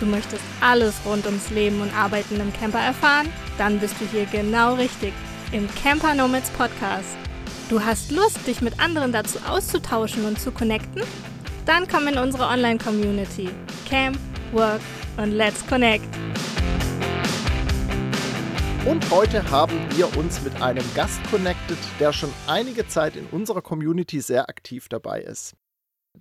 Du möchtest alles rund ums Leben und Arbeiten im Camper erfahren? Dann bist du hier genau richtig im Camper Nomads Podcast. Du hast Lust, dich mit anderen dazu auszutauschen und zu connecten? Dann komm in unsere Online-Community. Camp, Work und Let's Connect. Und heute haben wir uns mit einem Gast connected, der schon einige Zeit in unserer Community sehr aktiv dabei ist.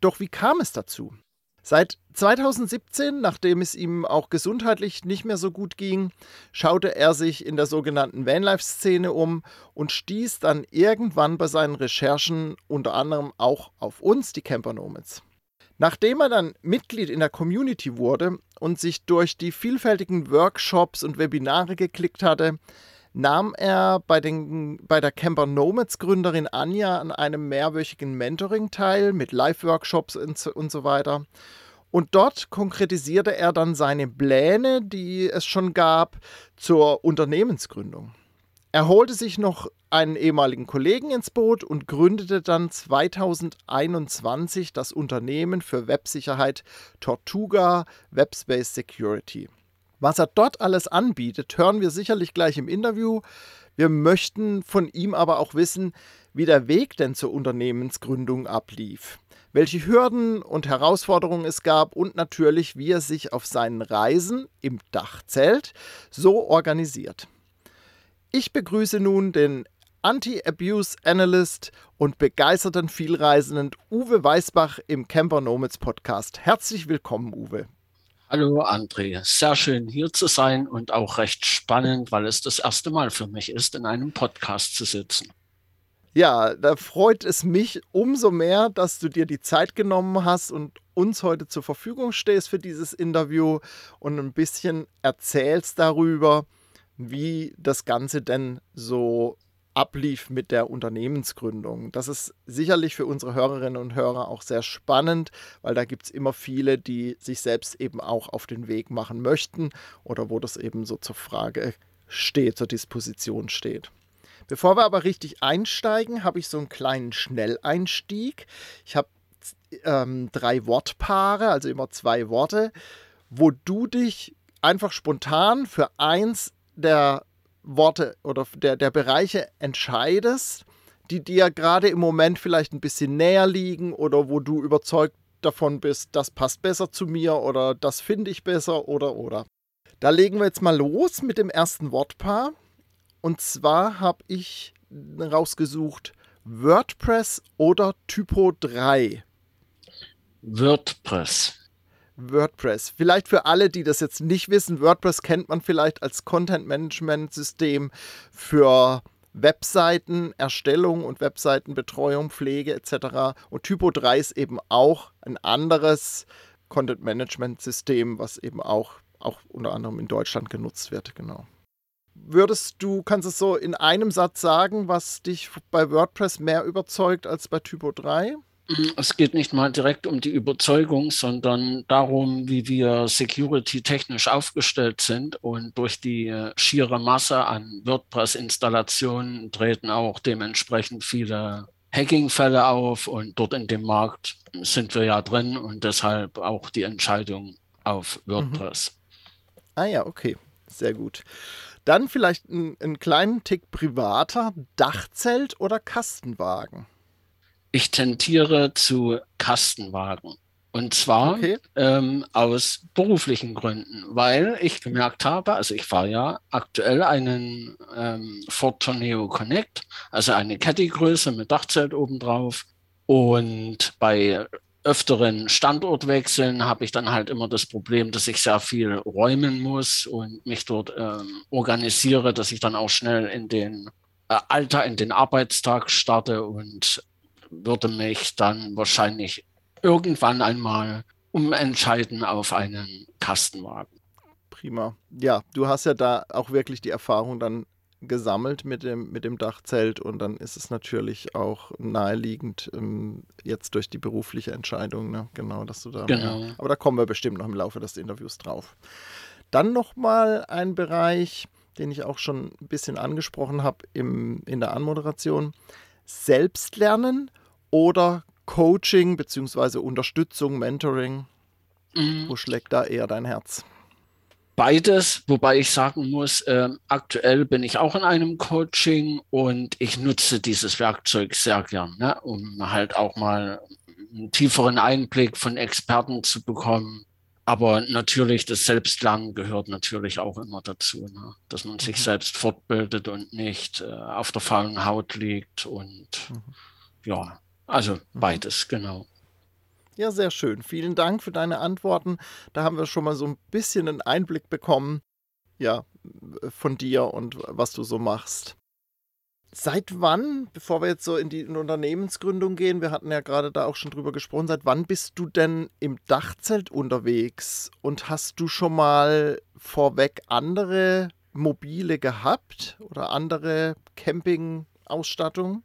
Doch wie kam es dazu? Seit 2017, nachdem es ihm auch gesundheitlich nicht mehr so gut ging, schaute er sich in der sogenannten Vanlife-Szene um und stieß dann irgendwann bei seinen Recherchen unter anderem auch auf uns, die Camper Nomads. Nachdem er dann Mitglied in der Community wurde und sich durch die vielfältigen Workshops und Webinare geklickt hatte, nahm er bei, den, bei der Camper Nomads Gründerin Anja an einem mehrwöchigen Mentoring teil mit Live-Workshops und, so weiter. Und dort konkretisierte er dann seine Pläne, die es schon gab, zur Unternehmensgründung. Er holte sich noch einen ehemaligen Kollegen ins Boot und gründete dann 2021 das Unternehmen für Websicherheit Tortuga Webspace Security. Was er dort alles anbietet, hören wir sicherlich gleich im Interview. Wir möchten von ihm aber auch wissen, wie der Weg denn zur Unternehmensgründung ablief, welche Hürden und Herausforderungen es gab und natürlich, wie er sich auf seinen Reisen im Dachzelt so organisiert. Ich begrüße nun den Anti-Abuse Analyst und begeisterten Vielreisenden Uwe Weißbach im Camper Nomads Podcast. Herzlich willkommen, Uwe. Hallo André, sehr schön hier zu sein und auch recht spannend, weil es das erste Mal für mich ist, in einem Podcast zu sitzen. Ja, da freut es mich umso mehr, dass du dir die Zeit genommen hast und uns heute zur Verfügung stehst für dieses Interview und ein bisschen erzählst darüber, wie das Ganze denn so ablief mit der Unternehmensgründung. Das ist sicherlich für unsere Hörerinnen und Hörer auch sehr spannend, weil da gibt es immer viele, die sich selbst eben auch auf den Weg machen möchten oder wo das eben so zur Frage steht, zur Disposition steht. Bevor wir aber richtig einsteigen, habe ich so einen kleinen Schnelleinstieg. Ich habe ähm, drei Wortpaare, also immer zwei Worte, wo du dich einfach spontan für eins der Worte oder der, der Bereiche entscheidest, die dir gerade im Moment vielleicht ein bisschen näher liegen oder wo du überzeugt davon bist, das passt besser zu mir oder das finde ich besser oder oder. Da legen wir jetzt mal los mit dem ersten Wortpaar. Und zwar habe ich rausgesucht WordPress oder Typo 3. WordPress. WordPress. Vielleicht für alle, die das jetzt nicht wissen, WordPress kennt man vielleicht als Content-Management-System für Webseiten, Erstellung und Webseitenbetreuung, Pflege etc. Und Typo 3 ist eben auch ein anderes Content-Management-System, was eben auch, auch unter anderem in Deutschland genutzt wird. Genau. Würdest du, kannst du es so in einem Satz sagen, was dich bei WordPress mehr überzeugt als bei Typo 3? Es geht nicht mal direkt um die Überzeugung, sondern darum, wie wir security-technisch aufgestellt sind. Und durch die äh, schiere Masse an WordPress-Installationen treten auch dementsprechend viele Hacking-Fälle auf. Und dort in dem Markt sind wir ja drin und deshalb auch die Entscheidung auf mhm. WordPress. Mhm. Ah ja, okay. Sehr gut. Dann vielleicht einen kleinen Tick privater. Dachzelt oder Kastenwagen? Ich tendiere zu Kastenwagen. Und zwar okay. ähm, aus beruflichen Gründen, weil ich gemerkt habe, also ich fahre ja aktuell einen ähm, Ford Torneo Connect, also eine Caddy-Größe mit Dachzelt obendrauf. Und bei öfteren Standortwechseln habe ich dann halt immer das Problem, dass ich sehr viel räumen muss und mich dort ähm, organisiere, dass ich dann auch schnell in den äh, Alter, in den Arbeitstag starte und würde mich dann wahrscheinlich irgendwann einmal umentscheiden auf einen Kastenwagen. Prima. Ja, du hast ja da auch wirklich die Erfahrung dann gesammelt mit dem, mit dem Dachzelt und dann ist es natürlich auch naheliegend, ähm, jetzt durch die berufliche Entscheidung, ne? genau, dass du da. Genau. Mehr, aber da kommen wir bestimmt noch im Laufe des Interviews drauf. Dann nochmal ein Bereich, den ich auch schon ein bisschen angesprochen habe in der Anmoderation. Selbstlernen oder Coaching bzw. Unterstützung, Mentoring? Mhm. Wo schlägt da eher dein Herz? Beides, wobei ich sagen muss, äh, aktuell bin ich auch in einem Coaching und ich nutze dieses Werkzeug sehr gern, ne, um halt auch mal einen tieferen Einblick von Experten zu bekommen. Aber natürlich, das Selbstlernen gehört natürlich auch immer dazu, ne? dass man sich mhm. selbst fortbildet und nicht äh, auf der faulen Haut liegt. Und mhm. ja, also mhm. beides, genau. Ja, sehr schön. Vielen Dank für deine Antworten. Da haben wir schon mal so ein bisschen einen Einblick bekommen, ja, von dir und was du so machst. Seit wann, bevor wir jetzt so in die Unternehmensgründung gehen, wir hatten ja gerade da auch schon drüber gesprochen, seit wann bist du denn im Dachzelt unterwegs und hast du schon mal vorweg andere Mobile gehabt oder andere Campingausstattung?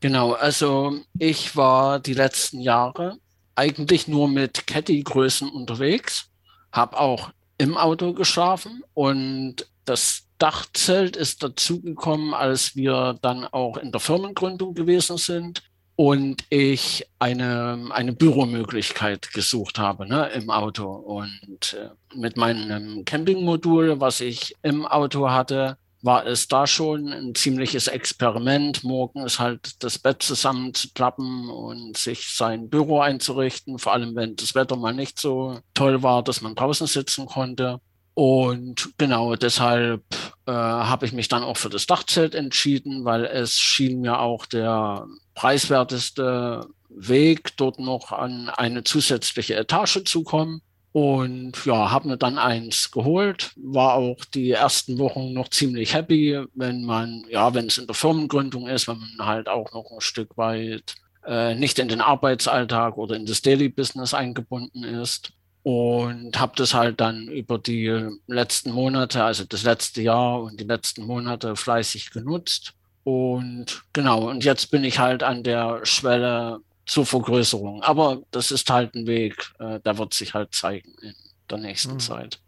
Genau, also ich war die letzten Jahre eigentlich nur mit Caddy-Größen unterwegs, habe auch im Auto geschlafen und das Dachzelt ist dazugekommen, als wir dann auch in der Firmengründung gewesen sind und ich eine, eine Büromöglichkeit gesucht habe ne, im Auto. Und äh, mit meinem Campingmodul, was ich im Auto hatte, war es da schon ein ziemliches Experiment, morgens halt das Bett zusammenzuklappen und sich sein Büro einzurichten, vor allem wenn das Wetter mal nicht so toll war, dass man draußen sitzen konnte. Und genau deshalb äh, habe ich mich dann auch für das Dachzelt entschieden, weil es schien mir auch der preiswerteste Weg, dort noch an eine zusätzliche Etage zu kommen. Und ja, habe mir dann eins geholt, war auch die ersten Wochen noch ziemlich happy, wenn man, ja, wenn es in der Firmengründung ist, wenn man halt auch noch ein Stück weit äh, nicht in den Arbeitsalltag oder in das Daily Business eingebunden ist. Und habe das halt dann über die letzten Monate, also das letzte Jahr und die letzten Monate fleißig genutzt. Und genau, und jetzt bin ich halt an der Schwelle, zur Vergrößerung. Aber das ist halt ein Weg, äh, der wird sich halt zeigen in der nächsten mhm. Zeit.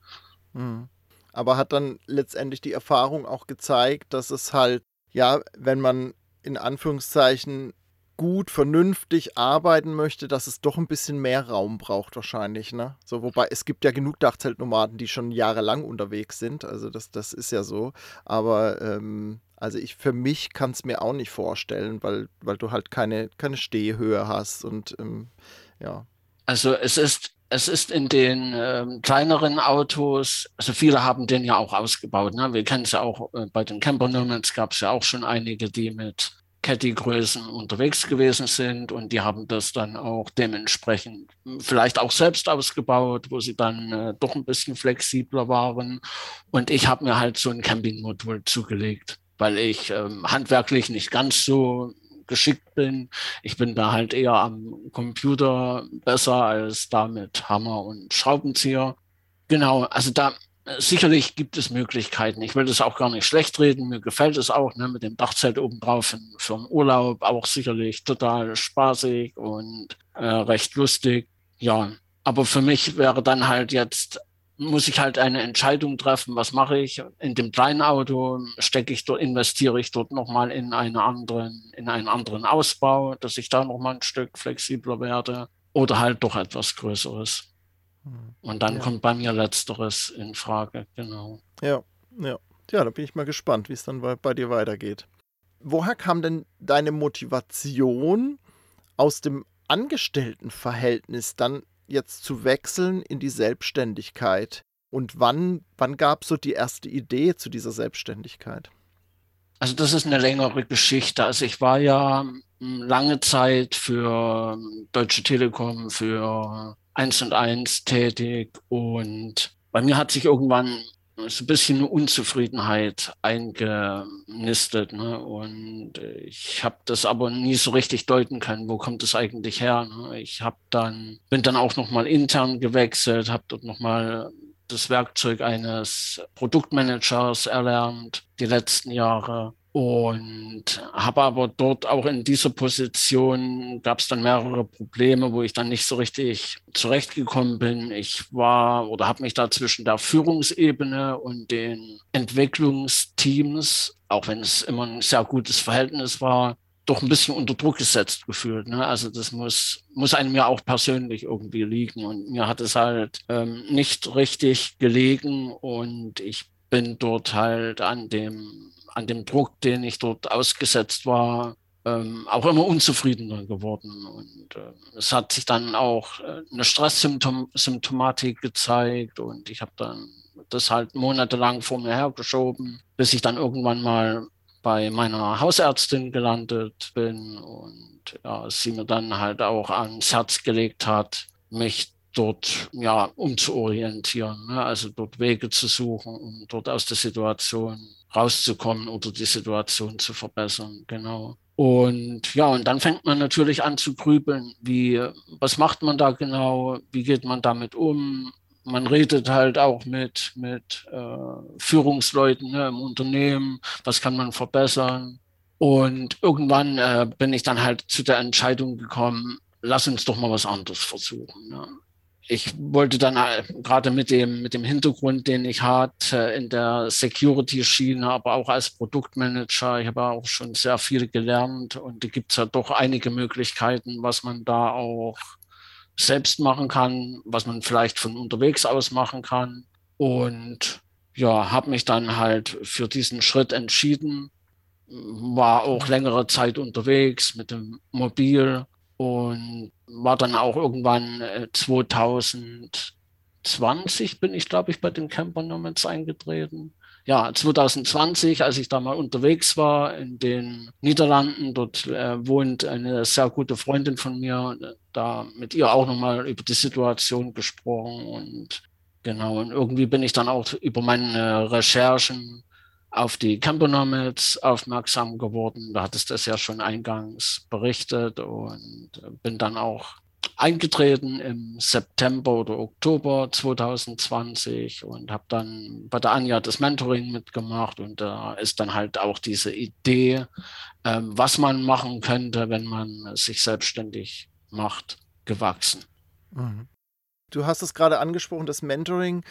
Mhm. Aber hat dann letztendlich die Erfahrung auch gezeigt, dass es halt, ja, wenn man in Anführungszeichen gut, vernünftig arbeiten möchte, dass es doch ein bisschen mehr Raum braucht wahrscheinlich, ne? So, wobei es gibt ja genug Dachzeltnomaden, die schon jahrelang unterwegs sind, also das, das ist ja so. Aber ähm, also ich für mich kann es mir auch nicht vorstellen, weil, weil du halt keine, keine Stehhöhe hast und ähm, ja. Also es ist, es ist in den ähm, kleineren Autos, also viele haben den ja auch ausgebaut. Ne? Wir kennen es ja auch äh, bei den Camper Nomads gab es ja auch schon einige, die mit Caddy-Größen unterwegs gewesen sind und die haben das dann auch dementsprechend vielleicht auch selbst ausgebaut, wo sie dann äh, doch ein bisschen flexibler waren. Und ich habe mir halt so ein Campingmodul zugelegt weil ich ähm, handwerklich nicht ganz so geschickt bin. Ich bin da halt eher am Computer besser als da mit Hammer und Schraubenzieher. Genau, also da sicherlich gibt es Möglichkeiten. Ich will das auch gar nicht schlecht reden. Mir gefällt es auch ne, mit dem Dachzelt obendrauf für, für einen Urlaub auch sicherlich total spaßig und äh, recht lustig. Ja, aber für mich wäre dann halt jetzt muss ich halt eine Entscheidung treffen, was mache ich. In dem kleinen Auto stecke ich dort, investiere ich dort nochmal in einen anderen, in einen anderen Ausbau, dass ich da nochmal ein Stück flexibler werde oder halt doch etwas Größeres. Hm. Und dann ja. kommt bei mir Letzteres in Frage, genau. Ja, ja. Ja, da bin ich mal gespannt, wie es dann bei, bei dir weitergeht. Woher kam denn deine Motivation aus dem Angestelltenverhältnis dann jetzt zu wechseln in die Selbstständigkeit? Und wann, wann gab es so die erste Idee zu dieser Selbstständigkeit? Also das ist eine längere Geschichte. Also ich war ja hm, lange Zeit für Deutsche Telekom, für 1 und 1 tätig und bei mir hat sich irgendwann so ein bisschen Unzufriedenheit eingenistet. Ne? Und ich habe das aber nie so richtig deuten können, wo kommt es eigentlich her. Ne? Ich habe dann, bin dann auch nochmal intern gewechselt, habe dort nochmal das Werkzeug eines Produktmanagers erlernt, die letzten Jahre. Und habe aber dort auch in dieser Position gab es dann mehrere Probleme, wo ich dann nicht so richtig zurechtgekommen bin. Ich war oder habe mich da zwischen der Führungsebene und den Entwicklungsteams, auch wenn es immer ein sehr gutes Verhältnis war, doch ein bisschen unter Druck gesetzt gefühlt. Ne? Also das muss, muss einem ja auch persönlich irgendwie liegen. Und mir hat es halt ähm, nicht richtig gelegen und ich bin dort halt an dem, an dem Druck, den ich dort ausgesetzt war, ähm, auch immer unzufriedener geworden. Und äh, es hat sich dann auch äh, eine Stresssymptomatik gezeigt und ich habe dann das halt monatelang vor mir hergeschoben, bis ich dann irgendwann mal bei meiner Hausärztin gelandet bin und ja, sie mir dann halt auch ans Herz gelegt hat, mich dort ja umzuorientieren, ne? also dort Wege zu suchen, um dort aus der Situation rauszukommen oder die Situation zu verbessern. Genau. Und ja, und dann fängt man natürlich an zu grübeln, wie, was macht man da genau, wie geht man damit um? Man redet halt auch mit, mit äh, Führungsleuten ne, im Unternehmen, was kann man verbessern. Und irgendwann äh, bin ich dann halt zu der Entscheidung gekommen, lass uns doch mal was anderes versuchen. Ne? Ich wollte dann äh, gerade mit dem, mit dem Hintergrund, den ich hatte in der Security-Schiene, aber auch als Produktmanager, ich habe auch schon sehr viel gelernt und da gibt es ja doch einige Möglichkeiten, was man da auch selbst machen kann, was man vielleicht von unterwegs aus machen kann. Und ja, habe mich dann halt für diesen Schritt entschieden, war auch längere Zeit unterwegs mit dem Mobil und war dann auch irgendwann äh, 2020 bin ich, glaube ich, bei den Camper Nomads eingetreten. Ja, 2020, als ich da mal unterwegs war in den Niederlanden, dort äh, wohnt eine sehr gute Freundin von mir, da mit ihr auch nochmal über die Situation gesprochen. Und genau, und irgendwie bin ich dann auch über meine Recherchen auf die Camponomics aufmerksam geworden. Da hattest es ja schon eingangs berichtet und äh, bin dann auch eingetreten im September oder Oktober 2020 und habe dann bei der Anja das Mentoring mitgemacht und da ist dann halt auch diese Idee, ähm, was man machen könnte, wenn man sich selbstständig macht, gewachsen. Mhm. Du hast es gerade angesprochen, das Mentoring.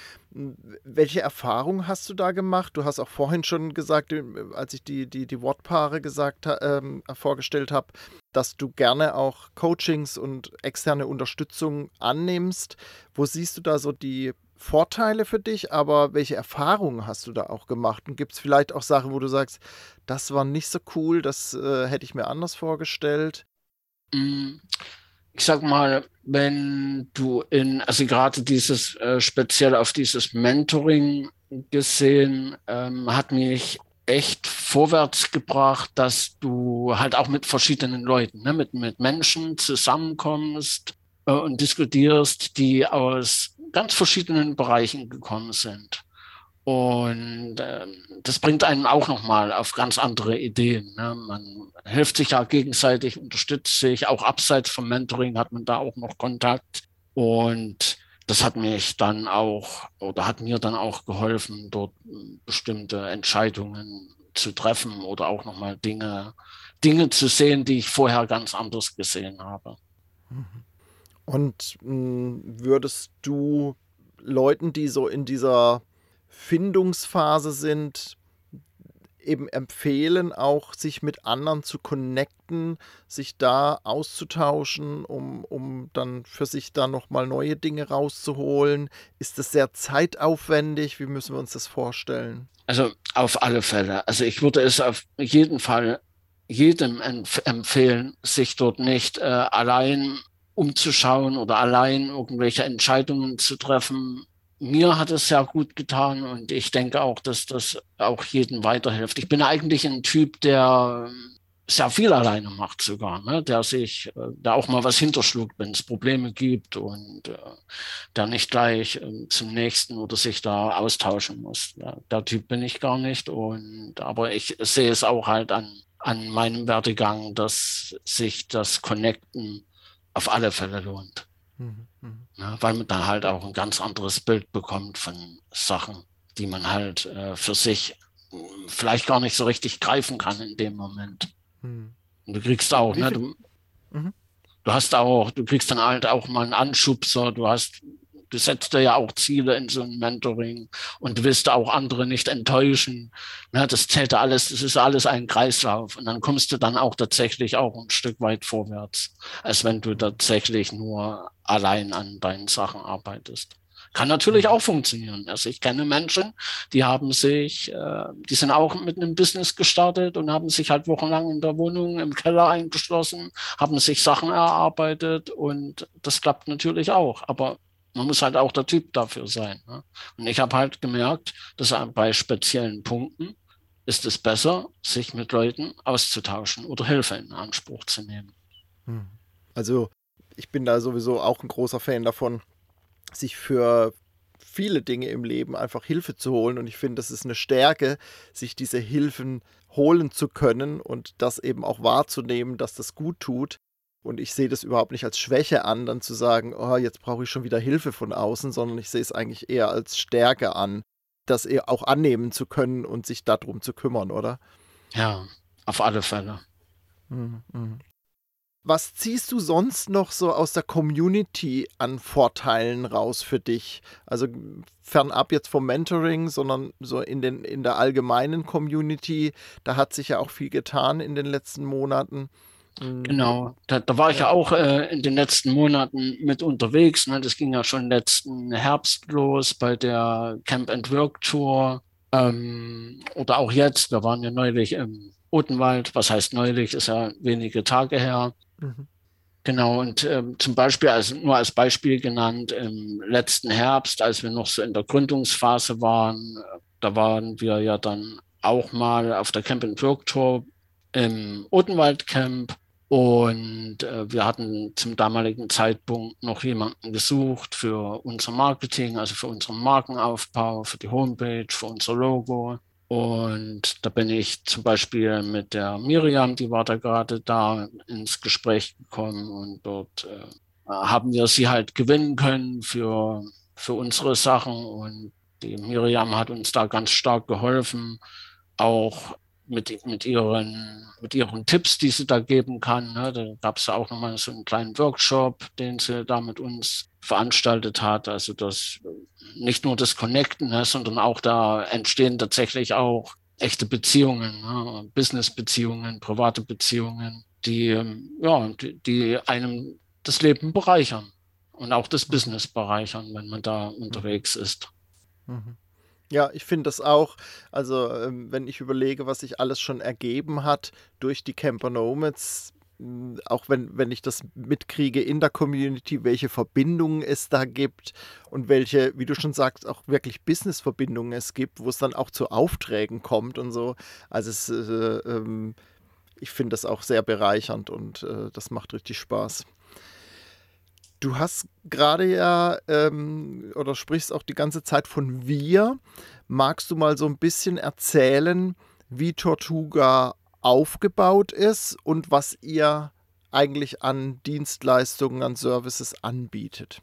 Welche Erfahrungen hast du da gemacht? Du hast auch vorhin schon gesagt, äh, als ich die, die, die Wortpaare gesagt, ähm, vorgestellt habe, dass du gerne auch Coachings und externe Unterstützung annimmst. Wo siehst du da so die Vorteile für dich, aber welche Erfahrungen hast du da auch gemacht? Und gibt es vielleicht auch Sachen, wo du sagst, das war nicht so cool, das äh, hätte ich mir anders vorgestellt? Ich sag mal, wenn du in, also gerade dieses äh, speziell auf dieses Mentoring gesehen, ähm, hat mich echt vorwärts gebracht, dass du halt auch mit verschiedenen Leuten, ne, mit, mit Menschen zusammenkommst äh, und diskutierst, die aus ganz verschiedenen Bereichen gekommen sind. Und äh, das bringt einen auch nochmal auf ganz andere Ideen. Ne? Man hilft sich ja gegenseitig, unterstützt sich. Auch abseits vom Mentoring hat man da auch noch Kontakt. Und das hat mich dann auch oder hat mir dann auch geholfen, dort bestimmte Entscheidungen zu treffen oder auch nochmal Dinge, Dinge zu sehen, die ich vorher ganz anders gesehen habe. Und mh, hm, würdest du Leuten, die so in dieser Findungsphase sind, eben empfehlen, auch sich mit anderen zu connecten, sich da auszutauschen, um, um dann für sich da nochmal neue Dinge rauszuholen? Ist das sehr zeitaufwendig? Wie müssen wir uns das vorstellen? Also auf alle Fälle. Also ich würde es auf jeden Fall jedem empf empfehlen, sich dort nicht äh, allein umzuschauen oder allein irgendwelche Entscheidungen zu treffen, mir hat es sehr gut getan und ich denke auch, dass das auch jedem weiterhilft. Ich bin eigentlich ein Typ, der ähm, sehr viel alleine macht sogar, ne? der sich, äh, der auch mal was hinterschluckt, wenn es Probleme gibt und äh, der nicht gleich äh, zum nächsten oder sich da austauschen muss. Ja, der Typ bin ich gar nicht und aber ich sehe es auch halt an, an meinem Werdegang, dass sich das Connecten auf alle Fälle lohnt. Mhm. Ja, weil man dann halt auch ein ganz anderes Bild bekommt von Sachen, die man halt äh, für sich hm, vielleicht gar nicht so richtig greifen kann in dem Moment. Mhm. Und du kriegst auch, ne, du, mhm. du hast auch, du kriegst dann halt auch mal einen Anschubser, du hast, Du setzt dir ja auch Ziele in so einem Mentoring und du willst auch andere nicht enttäuschen. Ja, das zählt alles, das ist alles ein Kreislauf. Und dann kommst du dann auch tatsächlich auch ein Stück weit vorwärts, als wenn du tatsächlich nur allein an deinen Sachen arbeitest. Kann natürlich auch funktionieren. Also ich kenne Menschen, die haben sich, äh, die sind auch mit einem Business gestartet und haben sich halt wochenlang in der Wohnung im Keller eingeschlossen, haben sich Sachen erarbeitet und das klappt natürlich auch. Aber man muss halt auch der Typ dafür sein. Ne? Und ich habe halt gemerkt, dass bei speziellen Punkten ist es besser, sich mit Leuten auszutauschen oder Hilfe in Anspruch zu nehmen. Hm. Also ich bin da sowieso auch ein großer Fan davon, sich für viele Dinge im Leben einfach Hilfe zu holen. Und ich finde, das ist eine Stärke, sich diese Hilfen holen zu können und das eben auch wahrzunehmen, dass das gut tut. Und ich sehe das überhaupt nicht als Schwäche an, dann zu sagen, oh, jetzt brauche ich schon wieder Hilfe von außen, sondern ich sehe es eigentlich eher als Stärke an, das eher auch annehmen zu können und sich darum zu kümmern, oder? Ja, auf alle Fälle. Mhm. mhm. Was ziehst du sonst noch so aus der Community an Vorteilen raus für dich? Also fernab jetzt vom Mentoring, sondern so in, den, in der allgemeinen Community. Da hat sich ja auch viel getan in den letzten Monaten. Mhm. Genau, da, da war ich ja auch äh, in den letzten Monaten mit unterwegs. Ne? Das ging ja schon letzten Herbst los bei der Camp and Work Tour. Ähm, oder auch jetzt, wir waren ja neulich im Odenwald. Was heißt neulich? Ist ja wenige Tage her. Mhm. Genau, und ähm, zum Beispiel, also nur als Beispiel genannt, im letzten Herbst, als wir noch so in der Gründungsphase waren, da waren wir ja dann auch mal auf der Camp in Tour im Odenwald Camp und äh, wir hatten zum damaligen Zeitpunkt noch jemanden gesucht für unser Marketing, also für unseren Markenaufbau, für die Homepage, für unser Logo. Und da bin ich zum Beispiel mit der Miriam, die war da gerade da, ins Gespräch gekommen und dort äh, haben wir sie halt gewinnen können für, für unsere Sachen. Und die Miriam hat uns da ganz stark geholfen, auch mit, mit, ihren, mit ihren Tipps, die sie da geben kann. Ne? Da gab es auch nochmal so einen kleinen Workshop, den sie da mit uns veranstaltet hat. Also das nicht nur das Connecten, ne, sondern auch da entstehen tatsächlich auch echte Beziehungen, ne, Business-Beziehungen, private Beziehungen, die, ja, die, die einem das Leben bereichern und auch das Business bereichern, wenn man da unterwegs ist. Mhm. Ja, ich finde das auch. Also, ähm, wenn ich überlege, was sich alles schon ergeben hat durch die Camper Nomads, auch wenn, wenn ich das mitkriege in der Community, welche Verbindungen es da gibt und welche, wie du schon sagst, auch wirklich Business-Verbindungen es gibt, wo es dann auch zu Aufträgen kommt und so. Also es, äh, ähm, ich finde das auch sehr bereichernd und äh, das macht richtig Spaß. Du hast gerade ja ähm, oder sprichst auch die ganze Zeit von wir. Magst du mal so ein bisschen erzählen, wie Tortuga aufgebaut ist und was ihr eigentlich an Dienstleistungen, an Services anbietet?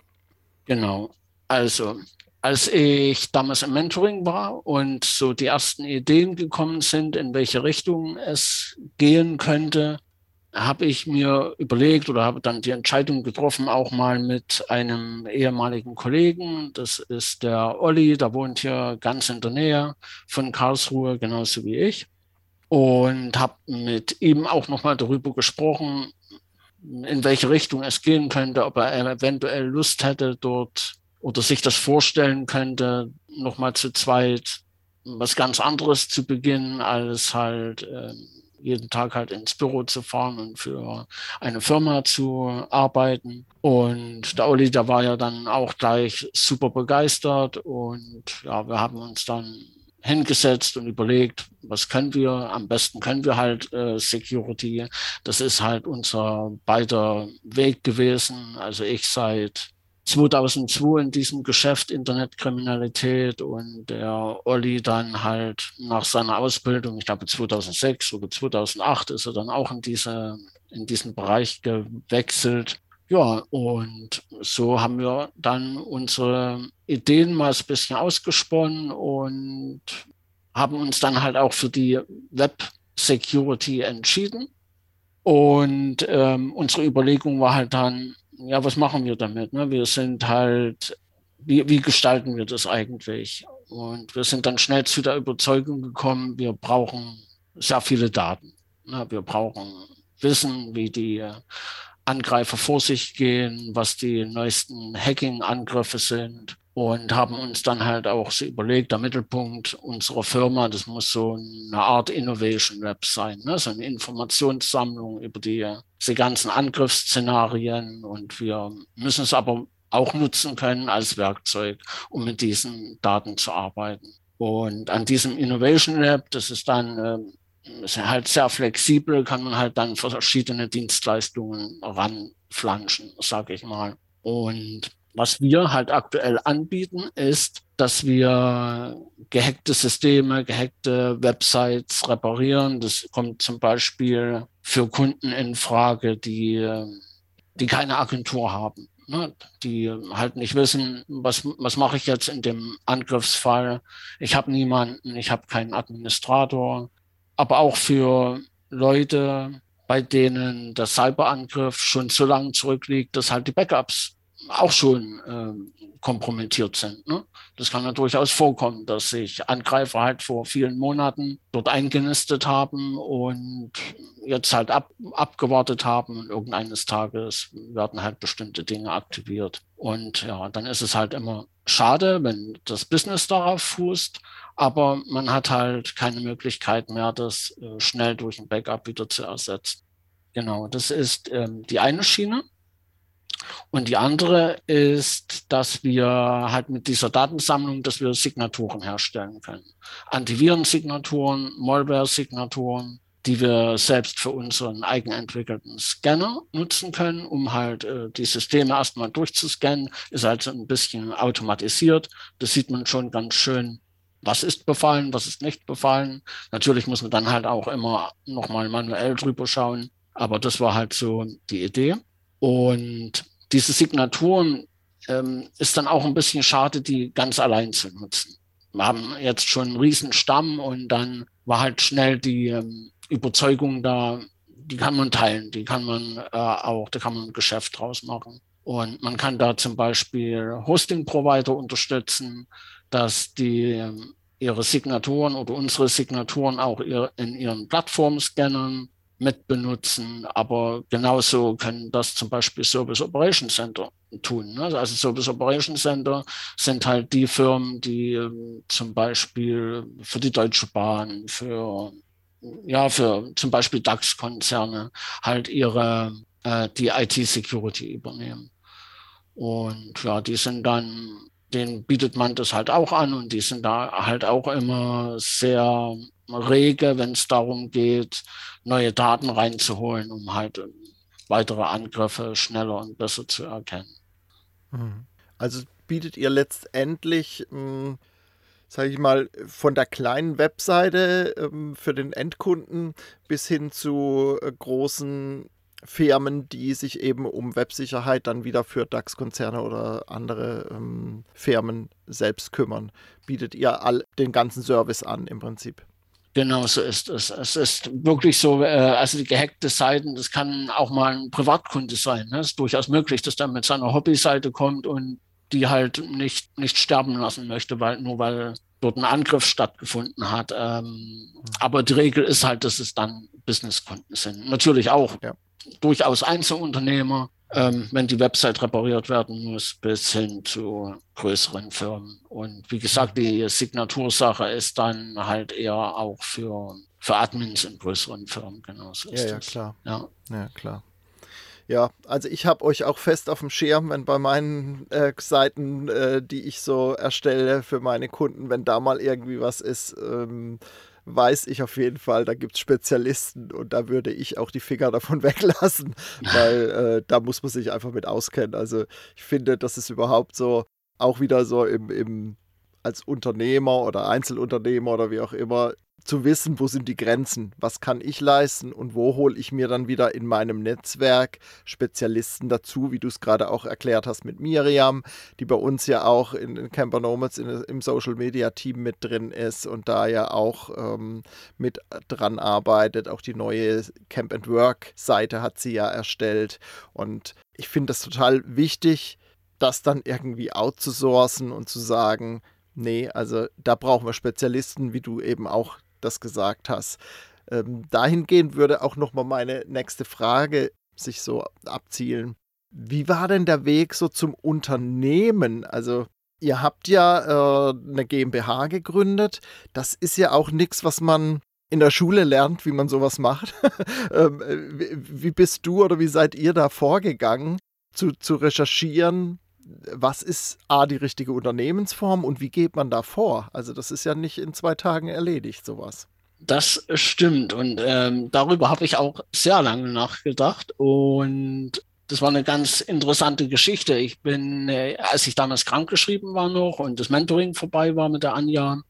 Genau. Also, als ich damals im Mentoring war und so die ersten Ideen gekommen sind, in welche Richtung es gehen könnte, habe ich mir überlegt oder habe dann die Entscheidung getroffen, auch mal mit einem ehemaligen Kollegen, das ist der Olli, der wohnt hier ganz in der Nähe von Karlsruhe, genauso wie ich. Und habe mit ihm auch nochmal darüber gesprochen, in welche Richtung es gehen könnte, ob er eventuell Lust hätte, dort oder sich das vorstellen könnte, nochmal zu zweit was ganz anderes zu beginnen, als halt äh, jeden Tag halt ins Büro zu fahren und für eine Firma zu arbeiten. Und der Olli, der war ja dann auch gleich super begeistert und ja, wir haben uns dann hingesetzt und überlegt, was können wir? Am besten können wir halt äh, Security. Das ist halt unser beider Weg gewesen. Also ich seit 2002 in diesem Geschäft Internetkriminalität und der Olli dann halt nach seiner Ausbildung, ich glaube 2006 oder 2008 ist er dann auch in diese, in diesen Bereich gewechselt. Ja, und so haben wir dann unsere Ideen mal ein bisschen ausgesponnen und haben uns dann halt auch für die Web Security entschieden. Und ähm, unsere Überlegung war halt dann, ja, was machen wir damit? Ne? Wir sind halt wie, wie gestalten wir das eigentlich? Und wir sind dann schnell zu der Überzeugung gekommen, wir brauchen sehr viele Daten. Wir brauchen Wissen, wie die Angreifer vor sich gehen, was die neuesten Hacking-Angriffe sind und haben uns dann halt auch so überlegt, der Mittelpunkt unserer Firma, das muss so eine Art Innovation Lab sein, ne? so eine Informationssammlung über die, die ganzen Angriffsszenarien und wir müssen es aber auch nutzen können als Werkzeug, um mit diesen Daten zu arbeiten. Und an diesem Innovation Lab, das ist dann äh, ist halt sehr flexibel, kann man halt dann verschiedene Dienstleistungen ranflanschen, sage ich mal. Und was wir halt aktuell anbieten, ist, dass wir gehackte Systeme, gehackte Websites reparieren. Das kommt zum Beispiel für Kunden in Frage, die, die keine Agentur haben ne, die halt nicht wissen, was, was mache ich jetzt in dem Angriffsfall. Ich habe niemanden, ich habe keinen Administrator. Aber auch für Leute, bei denen der Cyberangriff schon so lange zurückliegt, dass halt die Backups auch schon äh, kompromittiert sind. Ne? Das kann ja durchaus vorkommen, dass sich Angreifer halt vor vielen Monaten dort eingenistet haben und jetzt halt ab, abgewartet haben und irgendeines Tages werden halt bestimmte Dinge aktiviert. Und ja, dann ist es halt immer schade, wenn das Business darauf fußt, aber man hat halt keine Möglichkeit mehr, das äh, schnell durch ein Backup wieder zu ersetzen. Genau, das ist ähm, die eine Schiene. Und die andere ist, dass wir halt mit dieser Datensammlung, dass wir Signaturen herstellen können. Antivirensignaturen, Malware-Signaturen, die wir selbst für unseren eigenentwickelten Scanner nutzen können, um halt äh, die Systeme erstmal durchzuscannen. Ist also ein bisschen automatisiert. Das sieht man schon ganz schön. Was ist befallen, was ist nicht befallen. Natürlich muss man dann halt auch immer nochmal manuell drüber schauen. Aber das war halt so die Idee. Und diese Signaturen ähm, ist dann auch ein bisschen schade, die ganz allein zu nutzen. Wir haben jetzt schon einen riesen Stamm und dann war halt schnell die ähm, Überzeugung da, die kann man teilen, die kann man äh, auch, da kann man ein Geschäft draus machen. Und man kann da zum Beispiel Hosting-Provider unterstützen, dass die ähm, ihre Signaturen oder unsere Signaturen auch in ihren Plattformen scannen mit benutzen. Aber genauso können das zum Beispiel Service Operation Center tun. Ne? Also Service Operation Center sind halt die Firmen, die ähm, zum Beispiel für die Deutsche Bahn, für ja, für zum Beispiel DAX-Konzerne halt ihre äh, die IT-Security übernehmen. Und ja, die sind dann, denen bietet man das halt auch an und die sind da halt auch immer sehr rege, wenn es darum geht, neue Daten reinzuholen, um halt ähm, weitere Angriffe schneller und besser zu erkennen. Mhm. Also bietet ihr letztendlich, hm, sage ich mal, von der kleinen Webseite ähm, für den Endkunden bis hin zu äh, großen Firmen, die sich eben um Websicherheit dann wieder für DAX-Konzerne oder andere ähm, Firmen selbst kümmern. Bietet ihr all den ganzen Service an im Prinzip? Genau so ist es. Es ist wirklich so, äh, also die gehackte Seiten, das kann auch mal ein Privatkunde sein. Ne? Es ist durchaus möglich, dass der mit seiner Hobbyseite kommt und die halt nicht, nicht sterben lassen möchte, weil nur weil dort ein Angriff stattgefunden hat. Ähm, mhm. Aber die Regel ist halt, dass es dann Businesskunden sind. Natürlich auch ja. Durchaus Einzelunternehmer, ähm, wenn die Website repariert werden muss, bis hin zu größeren Firmen. Und wie gesagt, die Signatursache ist dann halt eher auch für, für Admins in größeren Firmen genauso. Ja, ja, klar. Ja. ja, klar. Ja, also ich habe euch auch fest auf dem Schirm, wenn bei meinen äh, Seiten, äh, die ich so erstelle für meine Kunden, wenn da mal irgendwie was ist, ähm, weiß ich auf jeden Fall, da gibt es Spezialisten und da würde ich auch die Finger davon weglassen, weil äh, da muss man sich einfach mit auskennen. Also ich finde, das ist überhaupt so auch wieder so im, im als Unternehmer oder Einzelunternehmer oder wie auch immer zu wissen, wo sind die Grenzen, was kann ich leisten? Und wo hole ich mir dann wieder in meinem Netzwerk Spezialisten dazu, wie du es gerade auch erklärt hast mit Miriam, die bei uns ja auch in, in Camper Nomads in, im Social Media Team mit drin ist und da ja auch ähm, mit dran arbeitet. Auch die neue Camp and Work Seite hat sie ja erstellt. Und ich finde das total wichtig, das dann irgendwie outzusourcen und zu sagen, nee, also da brauchen wir Spezialisten, wie du eben auch das gesagt hast. Ähm, dahingehend würde auch nochmal meine nächste Frage sich so abzielen. Wie war denn der Weg so zum Unternehmen? Also ihr habt ja äh, eine GmbH gegründet. Das ist ja auch nichts, was man in der Schule lernt, wie man sowas macht. ähm, wie, wie, bist du oder wie seid ihr da vorgegangen, zu, zu recherchieren? Was ist A, die richtige Unternehmensform und wie geht man da vor? Also, das ist ja nicht in zwei Tagen erledigt, sowas. Das stimmt und ähm, darüber habe ich auch sehr lange nachgedacht und das war eine ganz interessante Geschichte. Ich bin, äh, als ich damals krankgeschrieben war noch und das Mentoring vorbei war mit der Anja,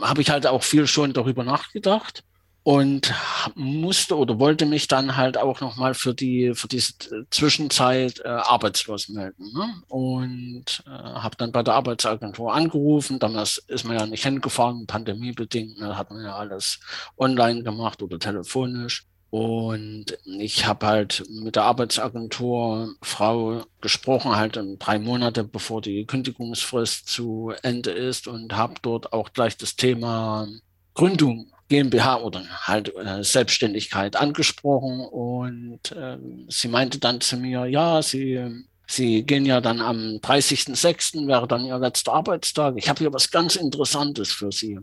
habe ich halt auch viel schon darüber nachgedacht und musste oder wollte mich dann halt auch nochmal für die für diese Zwischenzeit äh, arbeitslos melden ne? und äh, habe dann bei der Arbeitsagentur angerufen. Damals ist man ja nicht hingefahren, pandemiebedingt, ne? hat man ja alles online gemacht oder telefonisch. Und ich habe halt mit der Arbeitsagentur Frau gesprochen, halt drei Monate bevor die Kündigungsfrist zu Ende ist und habe dort auch gleich das Thema Gründung GmbH oder halt äh, Selbstständigkeit angesprochen und äh, sie meinte dann zu mir, ja, sie, sie gehen ja dann am 30.06. wäre dann ihr letzter Arbeitstag. Ich habe hier was ganz Interessantes für Sie.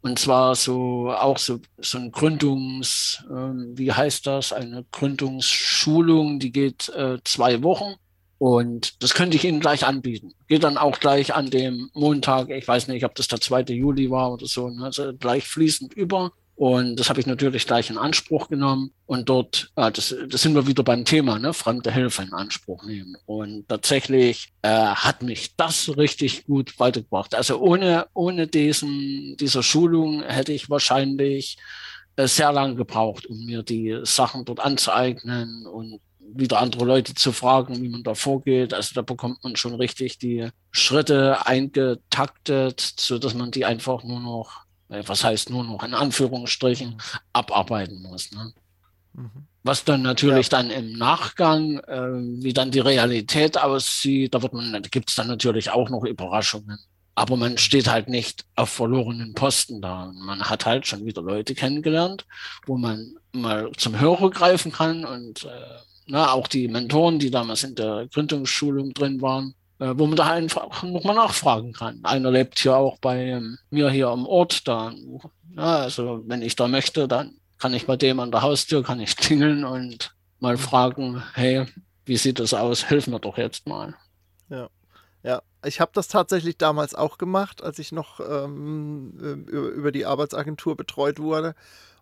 Und zwar so auch so, so ein Gründungs, äh, wie heißt das, eine Gründungsschulung, die geht äh, zwei Wochen. Und das könnte ich Ihnen gleich anbieten. Geht dann auch gleich an dem Montag, ich weiß nicht, ob das der 2. Juli war oder so, ne, also gleich fließend über. Und das habe ich natürlich gleich in Anspruch genommen. Und dort, äh, das, das sind wir wieder beim Thema, ne, fremde Hilfe in Anspruch nehmen. Und tatsächlich äh, hat mich das richtig gut weitergebracht. Also ohne, ohne diesen, dieser Schulung hätte ich wahrscheinlich äh, sehr lange gebraucht, um mir die Sachen dort anzueignen und wieder andere Leute zu fragen, wie man da vorgeht. Also da bekommt man schon richtig die Schritte eingetaktet, so dass man die einfach nur noch, äh, was heißt nur noch in Anführungsstrichen, abarbeiten muss. Ne? Mhm. Was dann natürlich ja. dann im Nachgang, äh, wie dann die Realität aussieht, da wird man, da gibt es dann natürlich auch noch Überraschungen. Aber man steht halt nicht auf verlorenen Posten da. Man hat halt schon wieder Leute kennengelernt, wo man mal zum Hörer greifen kann und äh, na, auch die Mentoren, die damals in der Gründungsschulung drin waren, äh, wo man da einfach nochmal nachfragen kann. Einer lebt ja auch bei ähm, mir hier am Ort. Da, ja, also wenn ich da möchte, dann kann ich bei dem an der Haustür, kann ich klingeln und mal fragen, hey, wie sieht das aus? Hilf mir doch jetzt mal. Ja. Ja, ich habe das tatsächlich damals auch gemacht, als ich noch ähm, über die Arbeitsagentur betreut wurde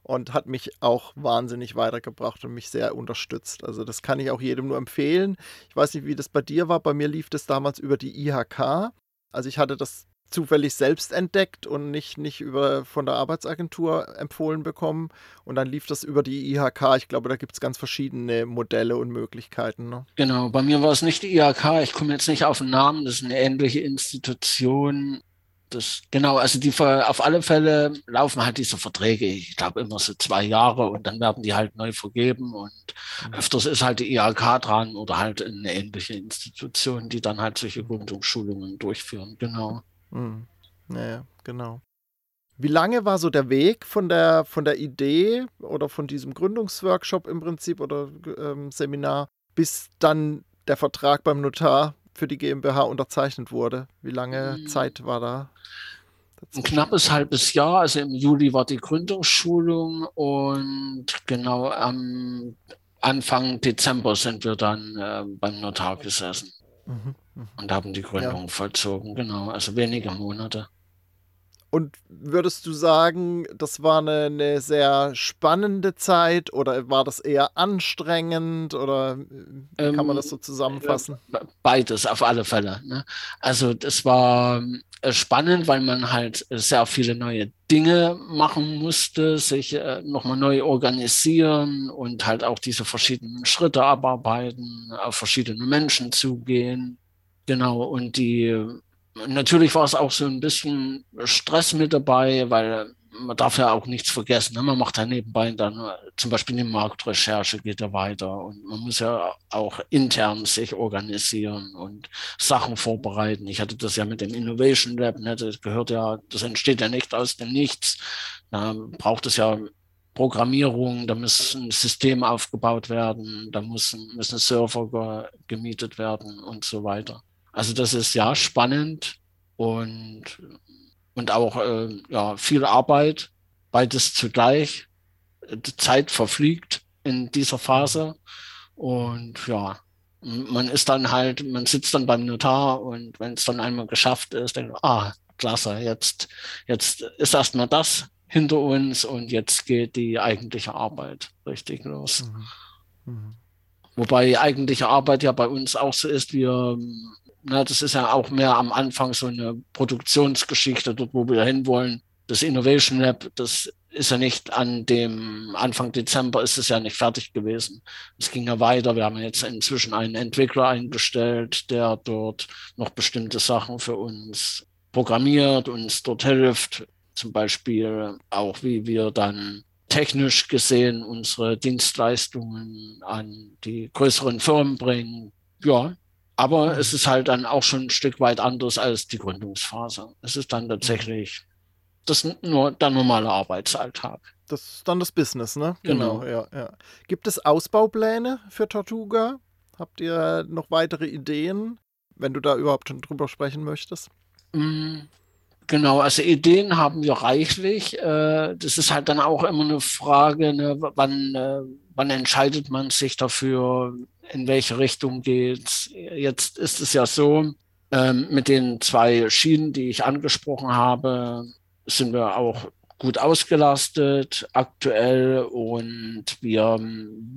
und hat mich auch wahnsinnig weitergebracht und mich sehr unterstützt. Also das kann ich auch jedem nur empfehlen. Ich weiß nicht, wie das bei dir war. Bei mir lief das damals über die IHK. Also ich hatte das zufällig selbst entdeckt und nicht, nicht über, von der Arbeitsagentur empfohlen bekommen. Und dann lief das über die IHK. Ich glaube, da gibt es ganz verschiedene Modelle und Möglichkeiten. Ne? Genau, bei mir war es nicht die IHK. Ich komme jetzt nicht auf den Namen. Das ist eine ähnliche Institution das, genau, also die auf alle Fälle laufen halt diese Verträge, ich glaube immer so zwei Jahre und dann werden die halt neu vergeben und mhm. öfters ist halt die IHK dran oder halt eine ähnliche Institution, die dann halt solche Gründungsschulungen durchführen, genau. Mhm. Naja, genau. Wie lange war so der Weg von der, von der Idee oder von diesem Gründungsworkshop im Prinzip oder ähm, Seminar bis dann der Vertrag beim Notar für die GmbH unterzeichnet wurde? Wie lange mhm. Zeit war da? Ein knappes halbes Jahr, also im Juli war die Gründungsschulung und genau am Anfang Dezember sind wir dann äh, beim Notar gesessen mhm, mh. und haben die Gründung ja. vollzogen, genau, also wenige Monate. Und würdest du sagen, das war eine, eine, sehr spannende Zeit oder war das eher anstrengend oder ähm, kann man das so ähm, zusammenfassen? Beides auf alle Fälle. Ne? Also das war äh, spannend, weil man halt sehr viele neue Dinge machen musste, sich äh, nochmal neu organisieren und halt auch diese verschiedenen Schritte abarbeiten, auf verschiedene Menschen zugehen. Genau, und die Natürlich war es auch so ein bisschen Stress mit dabei, weil man darf ja auch nichts vergessen. Ne? Man macht ja nebenbei dann äh, zum Beispiel die Marktrecherche geht ja weiter und man muss ja auch intern sich organisieren und Sachen vorbereiten. Ich hatte das ja mit dem Innovation Lab, ne? das gehört ja, das entsteht ja nicht aus dem Nichts. Da braucht es ja Programmierung, da müssen Systeme aufgebaut werden, da müssen, müssen Server gemietet werden und so weiter. Also das ist ja spannend und, und auch äh, ja, viel Arbeit, beides zugleich. Die Zeit verfliegt in dieser Phase und ja, man ist dann halt, man sitzt dann beim Notar und wenn es dann einmal geschafft ist, denkt man, ah, klasse, jetzt, jetzt ist erstmal das hinter uns und jetzt geht die eigentliche Arbeit richtig los. Mhm. Mhm. Wobei die eigentliche Arbeit ja bei uns auch so ist, wir, na, das ist ja auch mehr am Anfang so eine Produktionsgeschichte, dort wo wir hinwollen. Das Innovation Lab, das ist ja nicht an dem Anfang Dezember ist es ja nicht fertig gewesen. Es ging ja weiter. Wir haben jetzt inzwischen einen Entwickler eingestellt, der dort noch bestimmte Sachen für uns programmiert, uns dort hilft, zum Beispiel auch, wie wir dann technisch gesehen unsere Dienstleistungen an die größeren Firmen bringen. Ja, aber es ist halt dann auch schon ein Stück weit anders als die Gründungsphase. Es ist dann tatsächlich das nur der normale Arbeitsalltag. Das ist dann das Business, ne? Genau. genau. Ja, ja. Gibt es Ausbaupläne für Tortuga? Habt ihr noch weitere Ideen, wenn du da überhaupt schon drüber sprechen möchtest? Genau, also Ideen haben wir reichlich. Äh, das ist halt dann auch immer eine Frage, ne, wann, äh, wann entscheidet man sich dafür, in welche Richtung geht's. Jetzt ist es ja so, ähm, mit den zwei Schienen, die ich angesprochen habe, sind wir auch gut ausgelastet aktuell und wir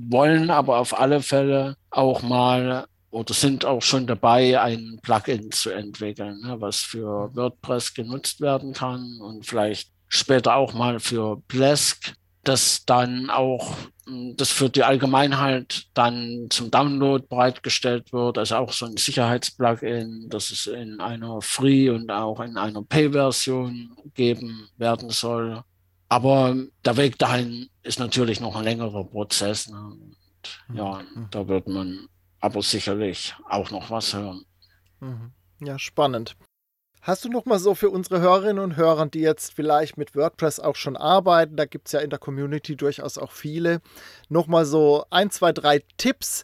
wollen aber auf alle Fälle auch mal oder sind auch schon dabei, ein Plugin zu entwickeln, ne, was für WordPress genutzt werden kann und vielleicht später auch mal für Plesk, das dann auch, hm, das für die Allgemeinheit dann zum Download bereitgestellt wird, also auch so ein Sicherheitsplugin, das es in einer Free- und auch in einer Pay-Version geben werden soll. Aber der Weg dahin ist natürlich noch ein längerer Prozess. Ne? Und ja, mhm. da wird man aber sicherlich auch noch was hören. Mhm. Ja, spannend. Hast du noch mal so für unsere Hörerinnen und Hörer, die jetzt vielleicht mit WordPress auch schon arbeiten, da gibt es ja in der Community durchaus auch viele, noch mal so ein, zwei, drei Tipps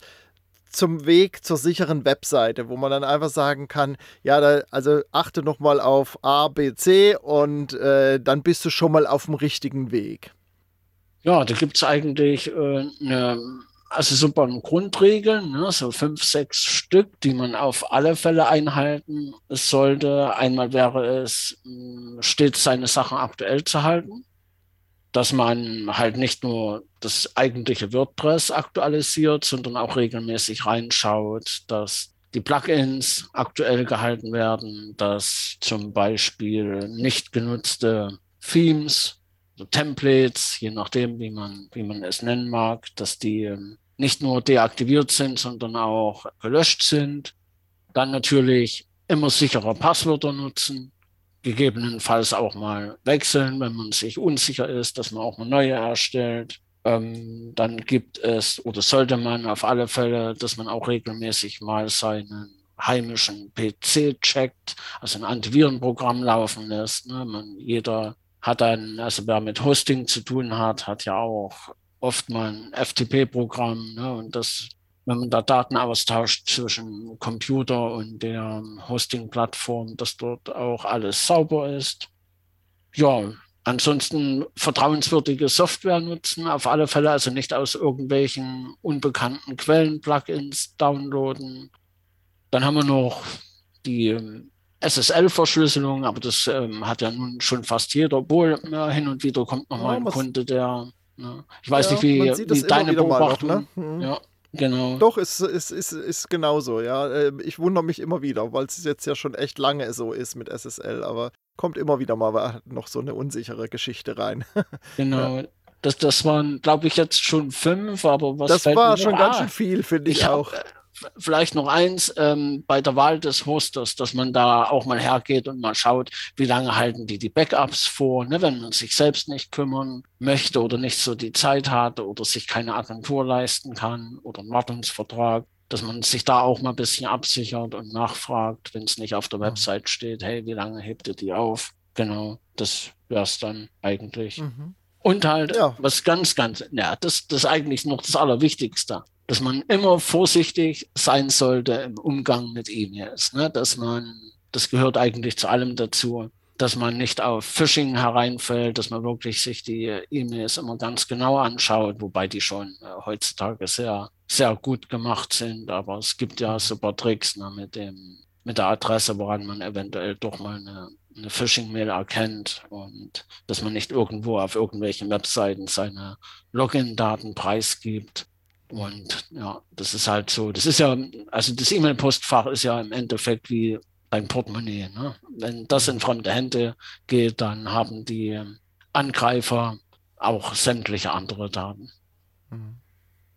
zum Weg zur sicheren Webseite, wo man dann einfach sagen kann, ja, da, also achte noch mal auf A, B, C und äh, dann bist du schon mal auf dem richtigen Weg. Ja, da gibt es eigentlich äh, eine also so beim Grundregeln, ne, so fünf, sechs Stück, die man auf alle Fälle einhalten sollte. Einmal wäre es, hm, stets seine Sachen aktuell zu halten, dass man halt nicht nur das eigentliche WordPress aktualisiert, sondern auch regelmäßig reinschaut, dass die Plugins aktuell gehalten werden, dass zum Beispiel nicht genutzte Themes Templates, je nachdem, wie man, wie man es nennen mag, dass die ähm, nicht nur deaktiviert sind, sondern auch gelöscht sind. Dann natürlich immer sichere Passwörter nutzen, gegebenenfalls auch mal wechseln, wenn man sich unsicher ist, dass man auch mal neue erstellt. Ähm, dann gibt es oder sollte man auf alle Fälle, dass man auch regelmäßig mal seinen heimischen PC checkt, also ein Antivirenprogramm laufen lässt. Ne? Man, jeder hat dann, also wer mit Hosting zu tun hat, hat ja auch oft mal ein FTP-Programm ne, und das, wenn man da Daten austauscht zwischen Computer und der Hosting-Plattform, dass dort auch alles sauber ist. Ja, ansonsten vertrauenswürdige Software nutzen, auf alle Fälle, also nicht aus irgendwelchen unbekannten Quellen Plugins downloaden. Dann haben wir noch die ähm, SSL-Verschlüsselung, aber das ähm, hat ja nun schon fast jeder. Obwohl äh, hin und wieder kommt noch ja, mal ein Kunde, der Ne? Ich weiß ja, nicht, wie, wie deine Beobachtung. Noch, ne? mhm. Ja, genau. Doch, es ist, ist, ist genauso, ja. Ähm, ich wundere mich immer wieder, weil es jetzt ja schon echt lange so ist mit SSL, aber kommt immer wieder mal noch so eine unsichere Geschichte rein. genau. Ja. Das, das waren, glaube ich, jetzt schon fünf, aber was Das war schon ganz schön viel, finde ich, ich, auch. Vielleicht noch eins ähm, bei der Wahl des Hosters, dass man da auch mal hergeht und mal schaut, wie lange halten die die Backups vor, ne, wenn man sich selbst nicht kümmern möchte oder nicht so die Zeit hat oder sich keine Agentur leisten kann oder einen Wartungsvertrag, dass man sich da auch mal ein bisschen absichert und nachfragt, wenn es nicht auf der mhm. Website steht, hey, wie lange hebt ihr die auf? Genau, das wäre es dann eigentlich. Mhm. Und halt, ja. was ganz, ganz, ja, das, das ist eigentlich noch das Allerwichtigste, dass man immer vorsichtig sein sollte im Umgang mit E-Mails, ne? dass man, das gehört eigentlich zu allem dazu, dass man nicht auf Phishing hereinfällt, dass man wirklich sich die E-Mails immer ganz genau anschaut, wobei die schon äh, heutzutage sehr, sehr gut gemacht sind. Aber es gibt ja super Tricks ne, mit dem, mit der Adresse, woran man eventuell doch mal eine eine Phishing-Mail erkennt und dass man nicht irgendwo auf irgendwelchen Webseiten seine Login-Daten preisgibt. Und ja, das ist halt so, das ist ja, also das E-Mail-Postfach ist ja im Endeffekt wie ein Portemonnaie. Ne? Wenn das in fremde Hände geht, dann haben die Angreifer auch sämtliche andere Daten. Mhm.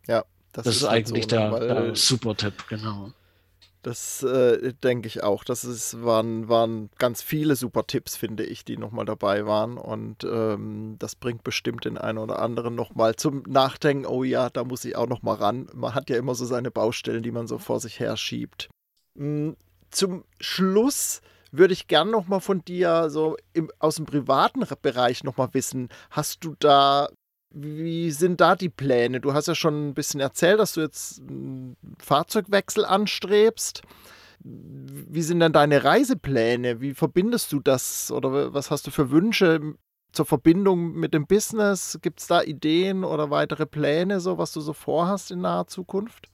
Ja, das, das ist, ist, eigentlich so, der, der Super-Tipp, genau. Das äh, denke ich auch. Das ist, waren, waren ganz viele super Tipps, finde ich, die nochmal dabei waren. Und ähm, das bringt bestimmt den einen oder anderen nochmal zum Nachdenken. Oh ja, da muss ich auch nochmal ran. Man hat ja immer so seine Baustellen, die man so vor sich her schiebt. Hm, zum Schluss würde ich gern nochmal von dir so im, aus dem privaten Bereich nochmal wissen. Hast du da wie sind da die Pläne? Du hast ja schon ein bisschen erzählt, dass du jetzt einen Fahrzeugwechsel anstrebst. Wie sind denn deine Reisepläne? Wie verbindest du das oder was hast du für Wünsche zur Verbindung mit dem Business? Gibt es da Ideen oder weitere Pläne, so was du so vorhast in naher Zukunft?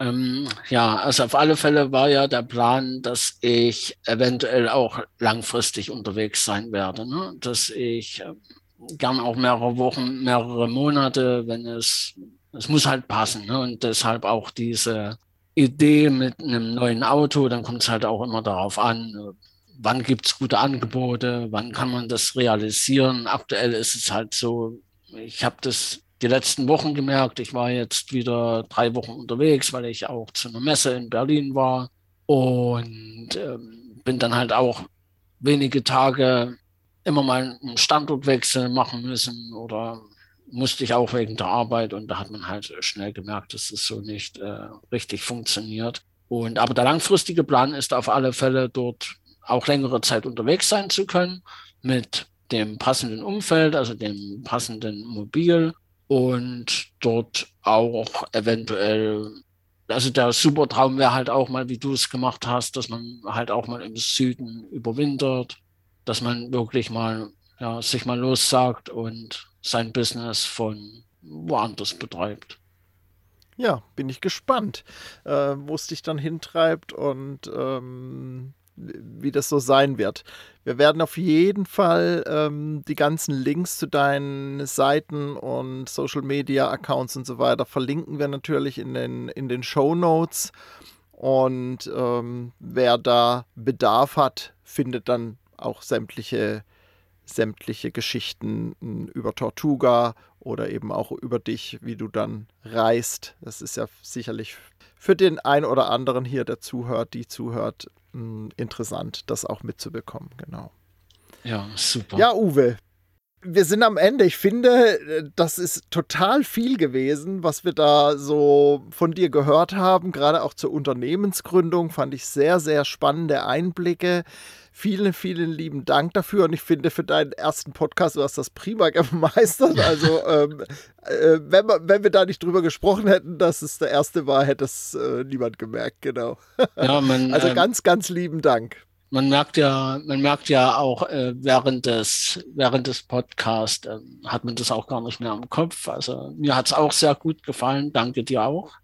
Ähm, ja, also auf alle Fälle war ja der Plan, dass ich eventuell auch langfristig unterwegs sein werde. Ne? Dass ich ähm, gern auch mehrere Wochen, mehrere Monate, wenn es, es muss halt passen. Ne? Und deshalb auch diese Idee mit einem neuen Auto, dann kommt es halt auch immer darauf an, wann gibt es gute Angebote, wann kann man das realisieren. Aktuell ist es halt so, ich habe das die letzten Wochen gemerkt, ich war jetzt wieder drei Wochen unterwegs, weil ich auch zu einer Messe in Berlin war und ähm, bin dann halt auch wenige Tage immer mal einen Standortwechsel machen müssen oder musste ich auch wegen der Arbeit und da hat man halt schnell gemerkt, dass es so nicht äh, richtig funktioniert. Und aber der langfristige Plan ist auf alle Fälle dort auch längere Zeit unterwegs sein zu können mit dem passenden Umfeld, also dem passenden Mobil und dort auch eventuell, also der Supertraum wäre halt auch mal, wie du es gemacht hast, dass man halt auch mal im Süden überwintert dass man wirklich mal ja, sich mal lossagt und sein Business von woanders betreibt. Ja, bin ich gespannt, äh, wo es dich dann hintreibt und ähm, wie das so sein wird. Wir werden auf jeden Fall ähm, die ganzen Links zu deinen Seiten und Social Media Accounts und so weiter verlinken wir natürlich in den, in den Show Notes. Und ähm, wer da Bedarf hat, findet dann auch sämtliche, sämtliche Geschichten hm, über Tortuga oder eben auch über dich, wie du dann reist. Das ist ja sicherlich für den einen oder anderen hier, der zuhört, die zuhört, hm, interessant, das auch mitzubekommen. Genau. Ja, super. Ja, Uwe, wir sind am Ende. Ich finde, das ist total viel gewesen, was wir da so von dir gehört haben. Gerade auch zur Unternehmensgründung fand ich sehr, sehr spannende Einblicke. Vielen, vielen lieben Dank dafür. Und ich finde, für deinen ersten Podcast, du hast das prima gemeistert. Also, ähm, äh, wenn, wir, wenn wir da nicht drüber gesprochen hätten, dass es der erste war, hätte es äh, niemand gemerkt. Genau. Ja, man, also ähm, ganz, ganz lieben Dank man merkt ja, man merkt ja auch äh, während des während des Podcasts äh, hat man das auch gar nicht mehr im Kopf. Also mir hat es auch sehr gut gefallen. Danke dir auch.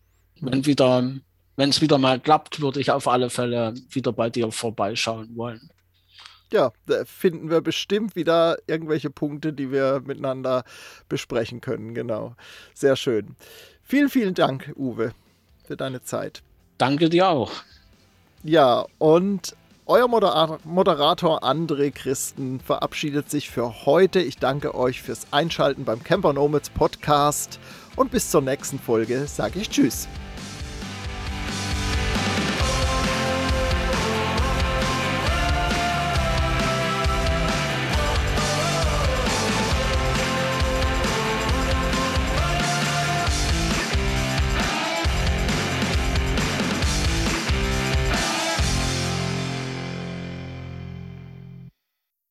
Wenn wieder, wenn es wieder mal klappt, würde ich auf alle Fälle wieder bei dir vorbeischauen wollen. Ja, da finden wir bestimmt wieder irgendwelche Punkte, die wir miteinander besprechen können. Genau. Sehr schön. Vielen, vielen Dank, Uwe, für deine Zeit. Danke dir auch. Ja, und euer Moderator André Christen verabschiedet sich für heute. Ich danke euch fürs Einschalten beim Camper Nomads Podcast und bis zur nächsten Folge sage ich Tschüss.